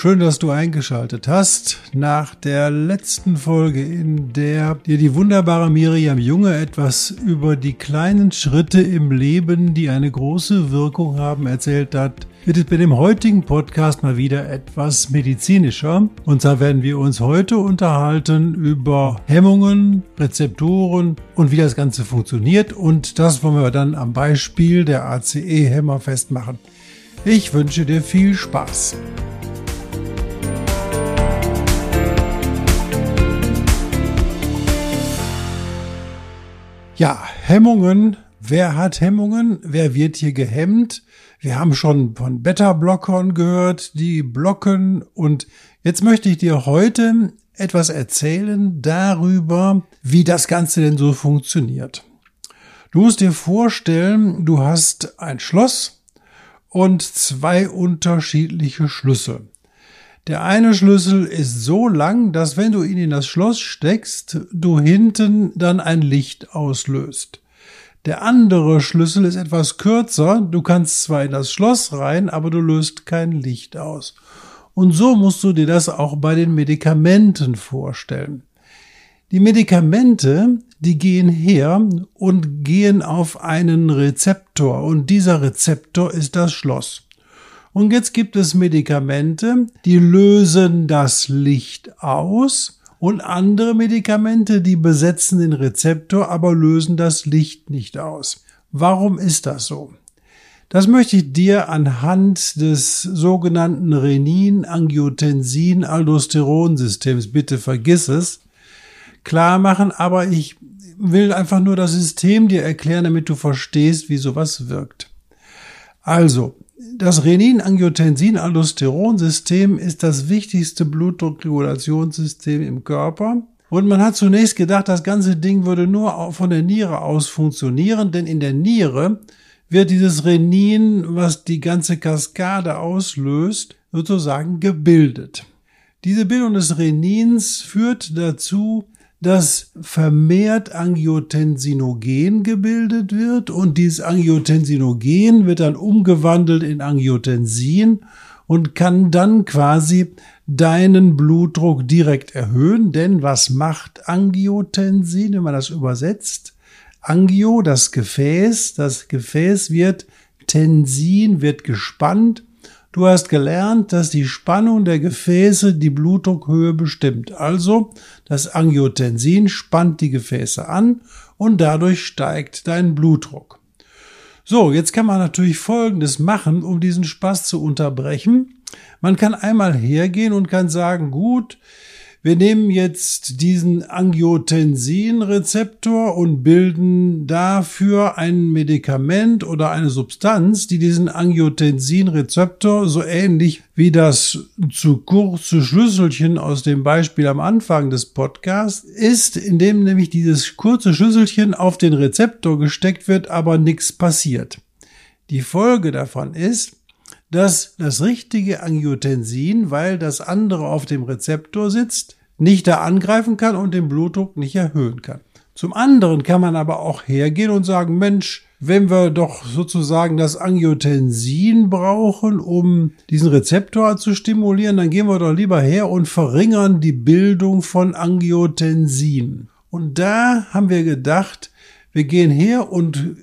Schön, dass du eingeschaltet hast. Nach der letzten Folge, in der dir die wunderbare Miriam Junge etwas über die kleinen Schritte im Leben, die eine große Wirkung haben, erzählt hat, wird es bei dem heutigen Podcast mal wieder etwas medizinischer. Und zwar werden wir uns heute unterhalten über Hemmungen, Rezeptoren und wie das Ganze funktioniert. Und das wollen wir dann am Beispiel der ACE-Hämmer festmachen. Ich wünsche dir viel Spaß. Ja, Hemmungen. Wer hat Hemmungen? Wer wird hier gehemmt? Wir haben schon von Beta-Blockern gehört, die blocken. Und jetzt möchte ich dir heute etwas erzählen darüber, wie das Ganze denn so funktioniert. Du musst dir vorstellen, du hast ein Schloss und zwei unterschiedliche Schlüssel. Der eine Schlüssel ist so lang, dass wenn du ihn in das Schloss steckst, du hinten dann ein Licht auslöst. Der andere Schlüssel ist etwas kürzer, du kannst zwar in das Schloss rein, aber du löst kein Licht aus. Und so musst du dir das auch bei den Medikamenten vorstellen. Die Medikamente, die gehen her und gehen auf einen Rezeptor und dieser Rezeptor ist das Schloss. Und jetzt gibt es Medikamente, die lösen das Licht aus und andere Medikamente, die besetzen den Rezeptor, aber lösen das Licht nicht aus. Warum ist das so? Das möchte ich dir anhand des sogenannten Renin-Angiotensin-Aldosteron-Systems, bitte vergiss es, klar machen, aber ich will einfach nur das System dir erklären, damit du verstehst, wie sowas wirkt. Also, das Renin-Angiotensin-Aldosteron-System ist das wichtigste Blutdruckregulationssystem im Körper. Und man hat zunächst gedacht, das ganze Ding würde nur von der Niere aus funktionieren, denn in der Niere wird dieses Renin, was die ganze Kaskade auslöst, sozusagen gebildet. Diese Bildung des Renins führt dazu, dass vermehrt Angiotensinogen gebildet wird und dieses Angiotensinogen wird dann umgewandelt in Angiotensin und kann dann quasi deinen Blutdruck direkt erhöhen. Denn was macht Angiotensin, wenn man das übersetzt? Angio, das Gefäß, das Gefäß wird Tensin, wird gespannt Du hast gelernt, dass die Spannung der Gefäße die Blutdruckhöhe bestimmt. Also das Angiotensin spannt die Gefäße an und dadurch steigt dein Blutdruck. So, jetzt kann man natürlich Folgendes machen, um diesen Spaß zu unterbrechen. Man kann einmal hergehen und kann sagen, gut, wir nehmen jetzt diesen Angiotensin-Rezeptor und bilden dafür ein Medikament oder eine Substanz, die diesen Angiotensin-Rezeptor so ähnlich wie das zu kurze Schlüsselchen aus dem Beispiel am Anfang des Podcasts ist, indem nämlich dieses kurze Schlüsselchen auf den Rezeptor gesteckt wird, aber nichts passiert. Die Folge davon ist, dass das richtige Angiotensin, weil das andere auf dem Rezeptor sitzt, nicht da angreifen kann und den Blutdruck nicht erhöhen kann. Zum anderen kann man aber auch hergehen und sagen, Mensch, wenn wir doch sozusagen das Angiotensin brauchen, um diesen Rezeptor zu stimulieren, dann gehen wir doch lieber her und verringern die Bildung von Angiotensin. Und da haben wir gedacht, wir gehen her und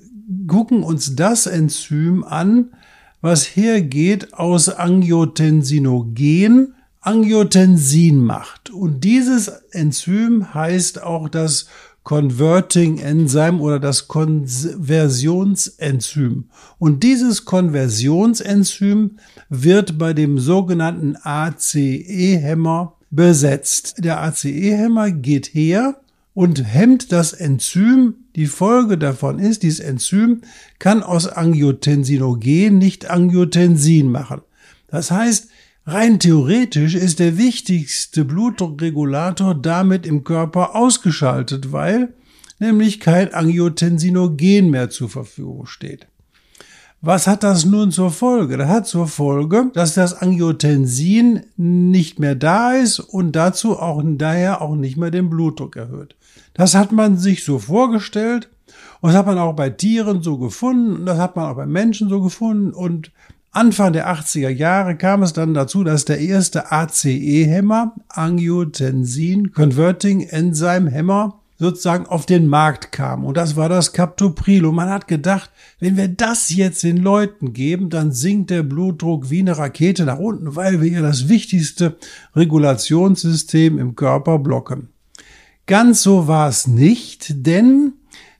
gucken uns das Enzym an, was hergeht aus Angiotensinogen, Angiotensin macht. Und dieses Enzym heißt auch das Converting Enzyme oder das Konversionsenzym. Und dieses Konversionsenzym wird bei dem sogenannten ACE-Hämmer besetzt. Der ACE-Hämmer geht her und hemmt das Enzym. Die Folge davon ist, dieses Enzym kann aus Angiotensinogen nicht Angiotensin machen. Das heißt, Rein theoretisch ist der wichtigste Blutdruckregulator damit im Körper ausgeschaltet, weil nämlich kein Angiotensinogen mehr zur Verfügung steht. Was hat das nun zur Folge? Das hat zur Folge, dass das Angiotensin nicht mehr da ist und dazu auch daher auch nicht mehr den Blutdruck erhöht. Das hat man sich so vorgestellt und das hat man auch bei Tieren so gefunden und das hat man auch bei Menschen so gefunden und Anfang der 80er Jahre kam es dann dazu, dass der erste ACE-Hämmer, Angiotensin Converting Enzyme Hämmer, sozusagen auf den Markt kam. Und das war das Captopril. Und man hat gedacht, wenn wir das jetzt den Leuten geben, dann sinkt der Blutdruck wie eine Rakete nach unten, weil wir ja das wichtigste Regulationssystem im Körper blocken. Ganz so war es nicht, denn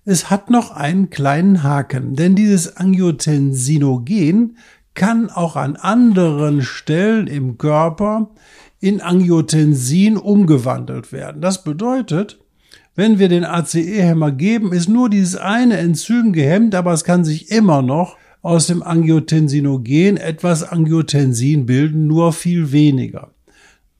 es hat noch einen kleinen Haken. Denn dieses Angiotensinogen kann auch an anderen Stellen im Körper in Angiotensin umgewandelt werden. Das bedeutet, wenn wir den ACE-Hämmer geben, ist nur dieses eine Enzym gehemmt, aber es kann sich immer noch aus dem Angiotensinogen etwas Angiotensin bilden, nur viel weniger.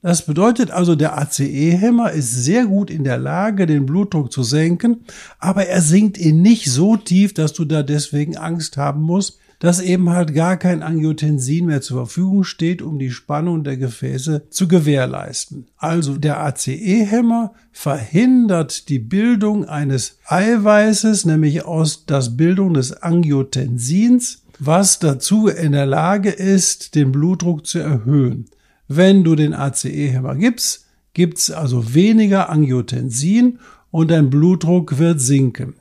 Das bedeutet also, der ACE-Hämmer ist sehr gut in der Lage, den Blutdruck zu senken, aber er sinkt ihn nicht so tief, dass du da deswegen Angst haben musst, dass eben halt gar kein Angiotensin mehr zur Verfügung steht, um die Spannung der Gefäße zu gewährleisten. Also der ACE-Hämmer verhindert die Bildung eines Eiweißes, nämlich aus das Bildung des Angiotensins, was dazu in der Lage ist, den Blutdruck zu erhöhen. Wenn du den ACE-Hämmer gibst, gibt's also weniger Angiotensin und dein Blutdruck wird sinken.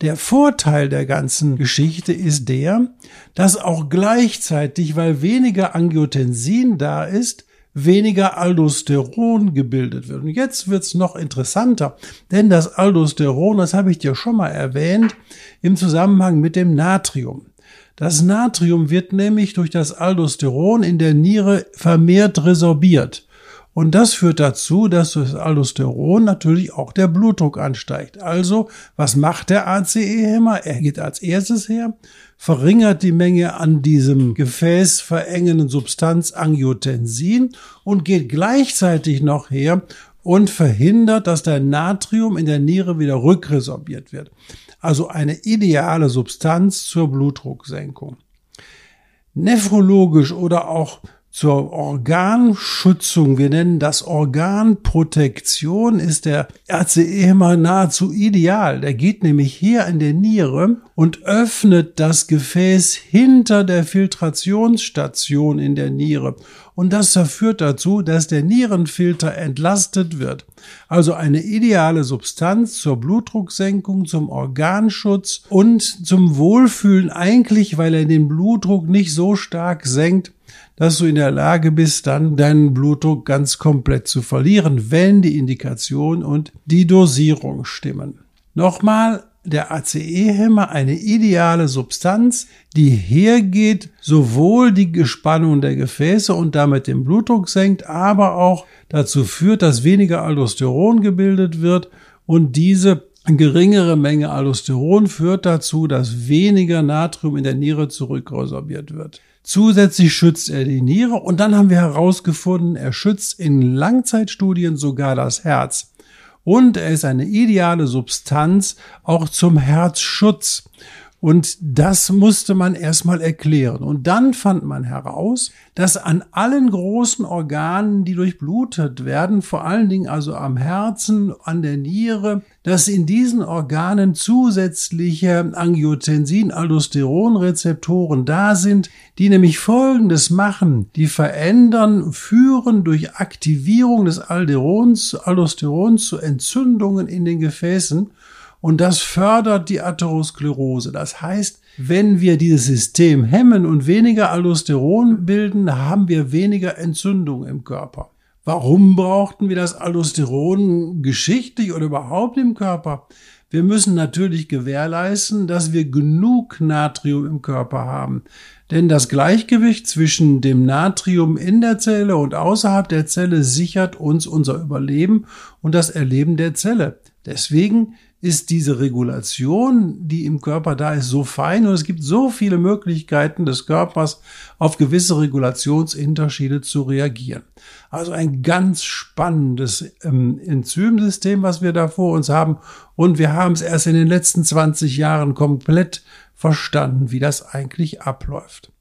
Der Vorteil der ganzen Geschichte ist der, dass auch gleichzeitig, weil weniger Angiotensin da ist, weniger Aldosteron gebildet wird. Und jetzt wird's noch interessanter, denn das Aldosteron, das habe ich dir schon mal erwähnt, im Zusammenhang mit dem Natrium. Das Natrium wird nämlich durch das Aldosteron in der Niere vermehrt resorbiert. Und das führt dazu, dass durch das Aldosteron natürlich auch der Blutdruck ansteigt. Also, was macht der ACE-Hämmer? Er geht als erstes her, verringert die Menge an diesem Gefäß verengenden Substanz Angiotensin und geht gleichzeitig noch her und verhindert, dass der Natrium in der Niere wieder rückresorbiert wird. Also eine ideale Substanz zur Blutdrucksenkung. Nephrologisch oder auch zur Organschützung, wir nennen das Organprotektion, ist der RCE immer nahezu ideal. Der geht nämlich hier in der Niere und öffnet das Gefäß hinter der Filtrationsstation in der Niere. Und das führt dazu, dass der Nierenfilter entlastet wird. Also eine ideale Substanz zur Blutdrucksenkung, zum Organschutz und zum Wohlfühlen eigentlich, weil er den Blutdruck nicht so stark senkt, dass du in der Lage bist, dann deinen Blutdruck ganz komplett zu verlieren, wenn die Indikation und die Dosierung stimmen. Nochmal, der ACE-Hämmer eine ideale Substanz, die hergeht, sowohl die Gespannung der Gefäße und damit den Blutdruck senkt, aber auch dazu führt, dass weniger Aldosteron gebildet wird und diese geringere Menge Aldosteron führt dazu, dass weniger Natrium in der Niere zurückresorbiert wird. Zusätzlich schützt er die Niere und dann haben wir herausgefunden, er schützt in Langzeitstudien sogar das Herz. Und er ist eine ideale Substanz auch zum Herzschutz. Und das musste man erstmal erklären. Und dann fand man heraus, dass an allen großen Organen, die durchblutet werden, vor allen Dingen also am Herzen, an der Niere, dass in diesen Organen zusätzliche Angiotensin-Aldosteron-Rezeptoren da sind, die nämlich Folgendes machen. Die verändern, führen durch Aktivierung des Alderons, Aldosterons zu Entzündungen in den Gefäßen und das fördert die Atherosklerose. Das heißt, wenn wir dieses System hemmen und weniger Aldosteron bilden, haben wir weniger Entzündung im Körper. Warum brauchten wir das Aldosteron geschichtlich oder überhaupt im Körper? Wir müssen natürlich gewährleisten, dass wir genug Natrium im Körper haben. Denn das Gleichgewicht zwischen dem Natrium in der Zelle und außerhalb der Zelle sichert uns unser Überleben und das Erleben der Zelle. Deswegen ist diese Regulation, die im Körper da ist, so fein und es gibt so viele Möglichkeiten des Körpers, auf gewisse Regulationsunterschiede zu reagieren. Also ein ganz spannendes ähm, Enzymsystem, was wir da vor uns haben. Und wir haben es erst in den letzten 20 Jahren komplett verstanden, wie das eigentlich abläuft.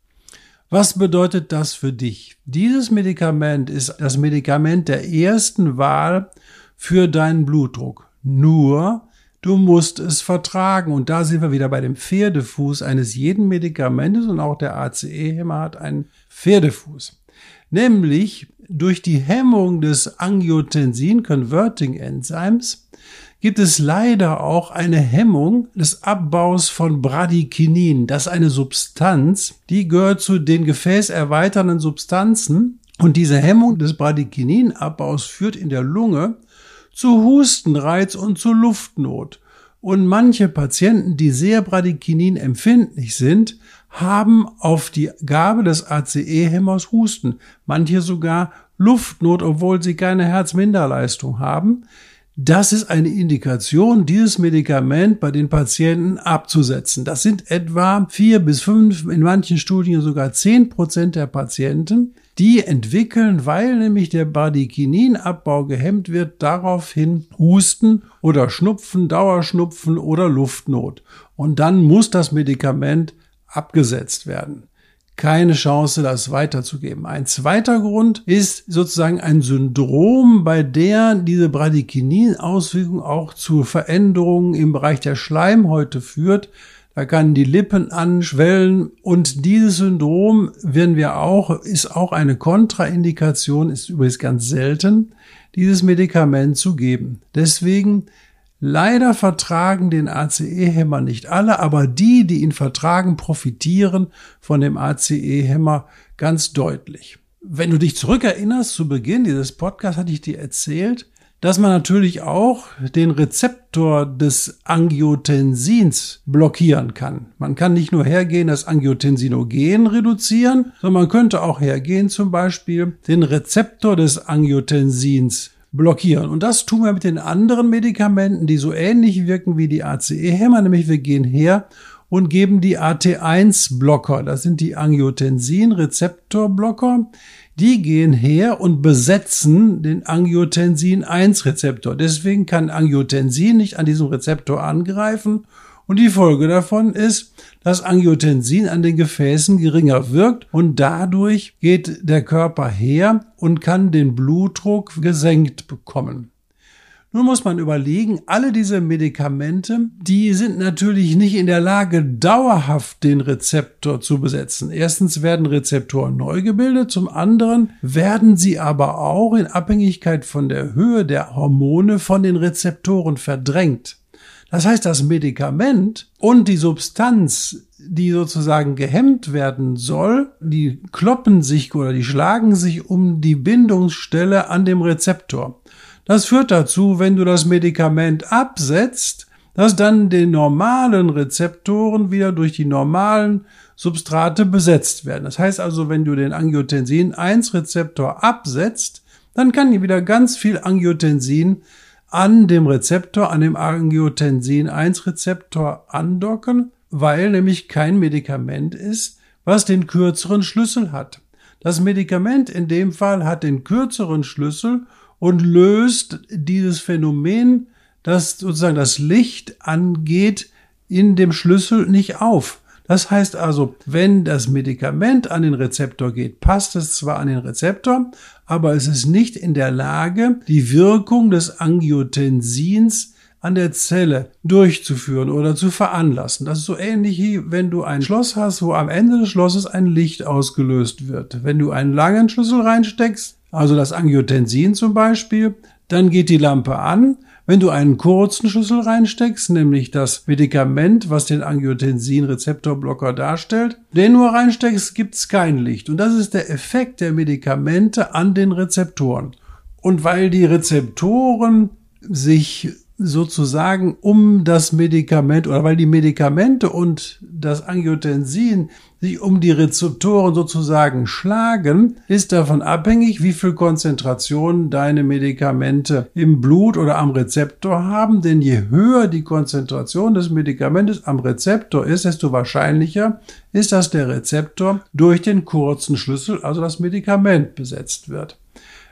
Was bedeutet das für dich? Dieses Medikament ist das Medikament der ersten Wahl für deinen Blutdruck. Nur Du musst es vertragen. Und da sind wir wieder bei dem Pferdefuß eines jeden Medikamentes und auch der ACE-Hämmer hat einen Pferdefuß. Nämlich durch die Hemmung des Angiotensin-Converting-Enzyms gibt es leider auch eine Hemmung des Abbaus von Bradykinin. Das ist eine Substanz, die gehört zu den gefäßerweiternden Substanzen. Und diese Hemmung des Bradykinin-Abbaus führt in der Lunge zu Hustenreiz und zu Luftnot. Und manche Patienten, die sehr Bradykinin empfindlich sind, haben auf die Gabe des ACE-Hämmers Husten, manche sogar Luftnot, obwohl sie keine Herzminderleistung haben. Das ist eine Indikation, dieses Medikament bei den Patienten abzusetzen. Das sind etwa vier bis fünf, in manchen Studien sogar zehn Prozent der Patienten, die entwickeln, weil nämlich der Bradykinin-Abbau gehemmt wird, daraufhin Husten oder Schnupfen, Dauerschnupfen oder Luftnot. Und dann muss das Medikament abgesetzt werden keine Chance, das weiterzugeben. Ein zweiter Grund ist sozusagen ein Syndrom, bei der diese Bradykinin-Auswirkung auch zu Veränderungen im Bereich der Schleimhäute führt. Da kann die Lippen anschwellen und dieses Syndrom werden wir auch, ist auch eine Kontraindikation, ist übrigens ganz selten, dieses Medikament zu geben. Deswegen Leider vertragen den ACE-Hämmer nicht alle, aber die, die ihn vertragen, profitieren von dem ACE-Hämmer ganz deutlich. Wenn du dich zurückerinnerst, zu Beginn dieses Podcasts hatte ich dir erzählt, dass man natürlich auch den Rezeptor des Angiotensins blockieren kann. Man kann nicht nur hergehen, das Angiotensinogen reduzieren, sondern man könnte auch hergehen, zum Beispiel den Rezeptor des Angiotensins blockieren. Und das tun wir mit den anderen Medikamenten, die so ähnlich wirken wie die ACE-Hämmer, nämlich wir gehen her und geben die AT1-Blocker, das sind die Angiotensin-Rezeptor-Blocker, die gehen her und besetzen den Angiotensin-1-Rezeptor. Deswegen kann Angiotensin nicht an diesem Rezeptor angreifen und die Folge davon ist, dass Angiotensin an den Gefäßen geringer wirkt und dadurch geht der Körper her und kann den Blutdruck gesenkt bekommen. Nun muss man überlegen, alle diese Medikamente, die sind natürlich nicht in der Lage, dauerhaft den Rezeptor zu besetzen. Erstens werden Rezeptoren neu gebildet, zum anderen werden sie aber auch in Abhängigkeit von der Höhe der Hormone von den Rezeptoren verdrängt. Das heißt, das Medikament und die Substanz, die sozusagen gehemmt werden soll, die kloppen sich oder die schlagen sich um die Bindungsstelle an dem Rezeptor. Das führt dazu, wenn du das Medikament absetzt, dass dann die normalen Rezeptoren wieder durch die normalen Substrate besetzt werden. Das heißt also, wenn du den Angiotensin-1-Rezeptor absetzt, dann kann hier wieder ganz viel Angiotensin an dem Rezeptor, an dem Angiotensin-1-Rezeptor andocken, weil nämlich kein Medikament ist, was den kürzeren Schlüssel hat. Das Medikament in dem Fall hat den kürzeren Schlüssel und löst dieses Phänomen, das sozusagen das Licht angeht, in dem Schlüssel nicht auf. Das heißt also, wenn das Medikament an den Rezeptor geht, passt es zwar an den Rezeptor, aber es ist nicht in der Lage, die Wirkung des Angiotensins an der Zelle durchzuführen oder zu veranlassen. Das ist so ähnlich wie wenn du ein Schloss hast, wo am Ende des Schlosses ein Licht ausgelöst wird. Wenn du einen langen Schlüssel reinsteckst, also das Angiotensin zum Beispiel, dann geht die Lampe an, wenn du einen kurzen Schlüssel reinsteckst, nämlich das Medikament, was den Angiotensin-Rezeptorblocker darstellt, den nur reinsteckst, gibt's kein Licht. Und das ist der Effekt der Medikamente an den Rezeptoren. Und weil die Rezeptoren sich sozusagen um das Medikament oder weil die Medikamente und das Angiotensin sich um die Rezeptoren sozusagen schlagen, ist davon abhängig, wie viel Konzentration deine Medikamente im Blut oder am Rezeptor haben. Denn je höher die Konzentration des Medikamentes am Rezeptor ist, desto wahrscheinlicher ist, dass der Rezeptor durch den kurzen Schlüssel, also das Medikament, besetzt wird.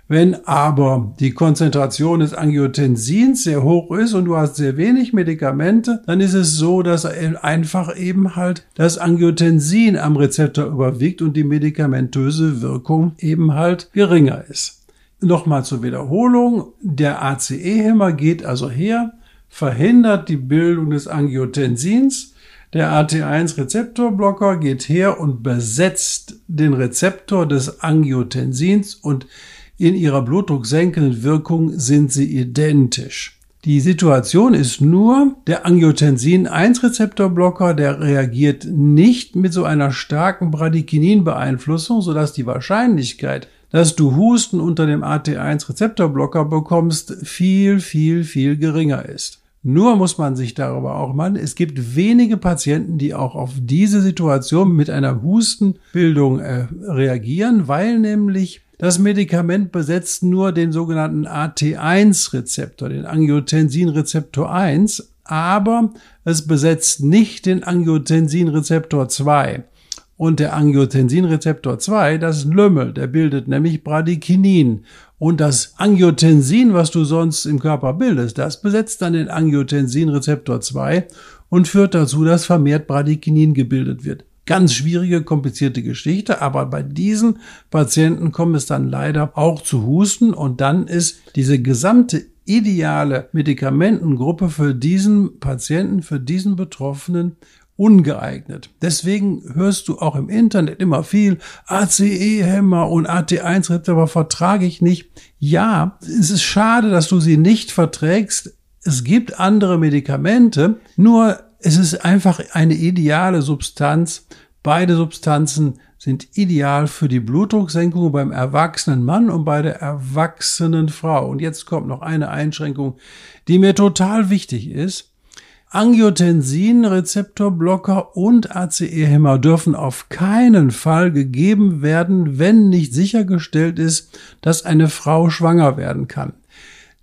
Wenn aber die Konzentration des Angiotensins sehr hoch ist und du hast sehr wenig Medikamente, dann ist es so, dass einfach eben halt das Angiotensin am Rezeptor überwiegt und die medikamentöse Wirkung eben halt geringer ist. Nochmal zur Wiederholung. Der ACE-Hämmer geht also her, verhindert die Bildung des Angiotensins. Der AT1-Rezeptorblocker geht her und besetzt den Rezeptor des Angiotensins und in ihrer blutdrucksenkenden Wirkung sind sie identisch. Die Situation ist nur, der Angiotensin-1-Rezeptorblocker, der reagiert nicht mit so einer starken Bradykinin-Beeinflussung, sodass die Wahrscheinlichkeit, dass du Husten unter dem AT1-Rezeptorblocker bekommst, viel, viel, viel geringer ist. Nur muss man sich darüber auch mal, es gibt wenige Patienten, die auch auf diese Situation mit einer Hustenbildung äh, reagieren, weil nämlich das Medikament besetzt nur den sogenannten AT1-Rezeptor, den Angiotensin-Rezeptor 1, aber es besetzt nicht den Angiotensin-Rezeptor 2. Und der Angiotensin-Rezeptor 2, das Lümmel, der bildet nämlich Bradykinin. Und das Angiotensin, was du sonst im Körper bildest, das besetzt dann den Angiotensin-Rezeptor 2 und führt dazu, dass vermehrt Bradykinin gebildet wird. Ganz schwierige, komplizierte Geschichte, aber bei diesen Patienten kommt es dann leider auch zu Husten und dann ist diese gesamte ideale Medikamentengruppe für diesen Patienten, für diesen Betroffenen ungeeignet. Deswegen hörst du auch im Internet immer viel ACE-Hämmer und AT1-Rezeptor vertrage ich nicht. Ja, es ist schade, dass du sie nicht verträgst. Es gibt andere Medikamente, nur es ist einfach eine ideale Substanz. Beide Substanzen sind ideal für die Blutdrucksenkung beim erwachsenen Mann und bei der erwachsenen Frau. Und jetzt kommt noch eine Einschränkung, die mir total wichtig ist. Angiotensin-Rezeptorblocker und ACE-Hämmer dürfen auf keinen Fall gegeben werden, wenn nicht sichergestellt ist, dass eine Frau schwanger werden kann.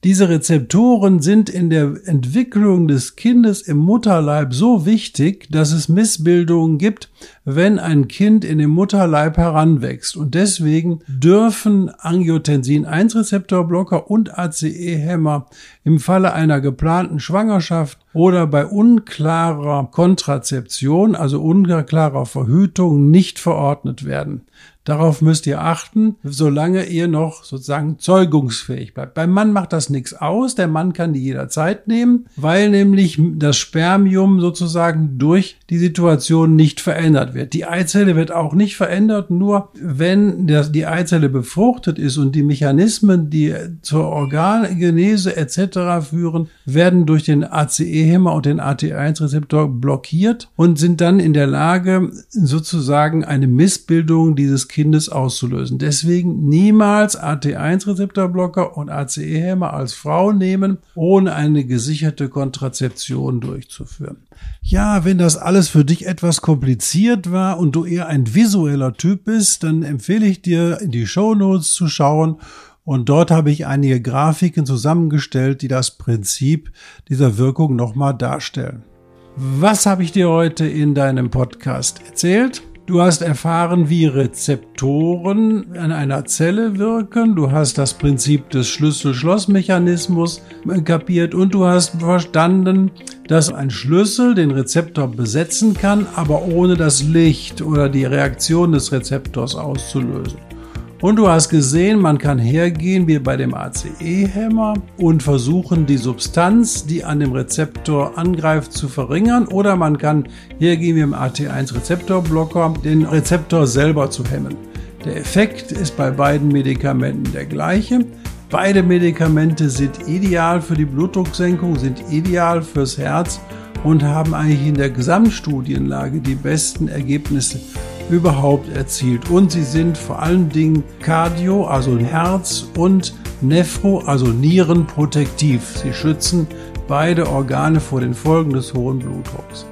Diese Rezeptoren sind in der Entwicklung des Kindes im Mutterleib so wichtig, dass es Missbildungen gibt, wenn ein Kind in dem Mutterleib heranwächst. Und deswegen dürfen Angiotensin-1-Rezeptorblocker und ACE-Hämmer im Falle einer geplanten Schwangerschaft oder bei unklarer Kontrazeption, also unklarer Verhütung, nicht verordnet werden. Darauf müsst ihr achten, solange ihr noch sozusagen zeugungsfähig bleibt. Beim Mann macht das nichts aus. Der Mann kann die jederzeit nehmen, weil nämlich das Spermium sozusagen durch die Situation nicht verändert wird. Die Eizelle wird auch nicht verändert, nur wenn die Eizelle befruchtet ist und die Mechanismen, die zur Organgenese etc. führen, werden durch den ACE-Hämmer und den AT1-Rezeptor blockiert und sind dann in der Lage, sozusagen eine Missbildung dieses Kindes auszulösen. Deswegen niemals AT1-Rezeptorblocker und ACE-Hämmer als Frau nehmen, ohne eine gesicherte Kontrazeption durchzuführen. Ja, wenn das alles für dich etwas kompliziert war und du eher ein visueller Typ bist, dann empfehle ich dir, in die Show Notes zu schauen und dort habe ich einige Grafiken zusammengestellt, die das Prinzip dieser Wirkung nochmal darstellen. Was habe ich dir heute in deinem Podcast erzählt? Du hast erfahren, wie Rezeptoren an einer Zelle wirken. Du hast das Prinzip des Schlüssel-Schloss-Mechanismus kapiert und du hast verstanden, dass ein Schlüssel den Rezeptor besetzen kann, aber ohne das Licht oder die Reaktion des Rezeptors auszulösen. Und du hast gesehen, man kann hergehen wie bei dem ACE-Hämmer und versuchen, die Substanz, die an dem Rezeptor angreift, zu verringern. Oder man kann hergehen wie im AT1-Rezeptorblocker, den Rezeptor selber zu hemmen. Der Effekt ist bei beiden Medikamenten der gleiche. Beide Medikamente sind ideal für die Blutdrucksenkung, sind ideal fürs Herz und haben eigentlich in der Gesamtstudienlage die besten Ergebnisse überhaupt erzielt. Und sie sind vor allen Dingen Cardio, also Herz und Nephro, also Nieren protektiv. Sie schützen beide Organe vor den Folgen des hohen Blutdrucks.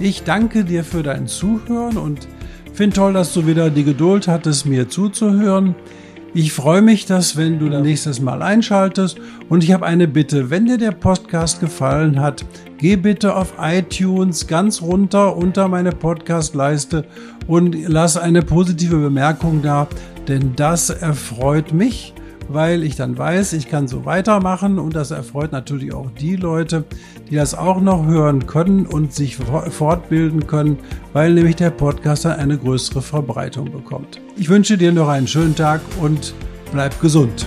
Ich danke dir für dein Zuhören und finde toll, dass du wieder die Geduld hattest, mir zuzuhören. Ich freue mich, dass wenn du dann nächstes Mal einschaltest. Und ich habe eine Bitte, wenn dir der Podcast gefallen hat, geh bitte auf iTunes ganz runter unter meine Podcast-Leiste und lass eine positive Bemerkung da, denn das erfreut mich weil ich dann weiß, ich kann so weitermachen und das erfreut natürlich auch die Leute, die das auch noch hören können und sich fortbilden können, weil nämlich der Podcast dann eine größere Verbreitung bekommt. Ich wünsche dir noch einen schönen Tag und bleib gesund.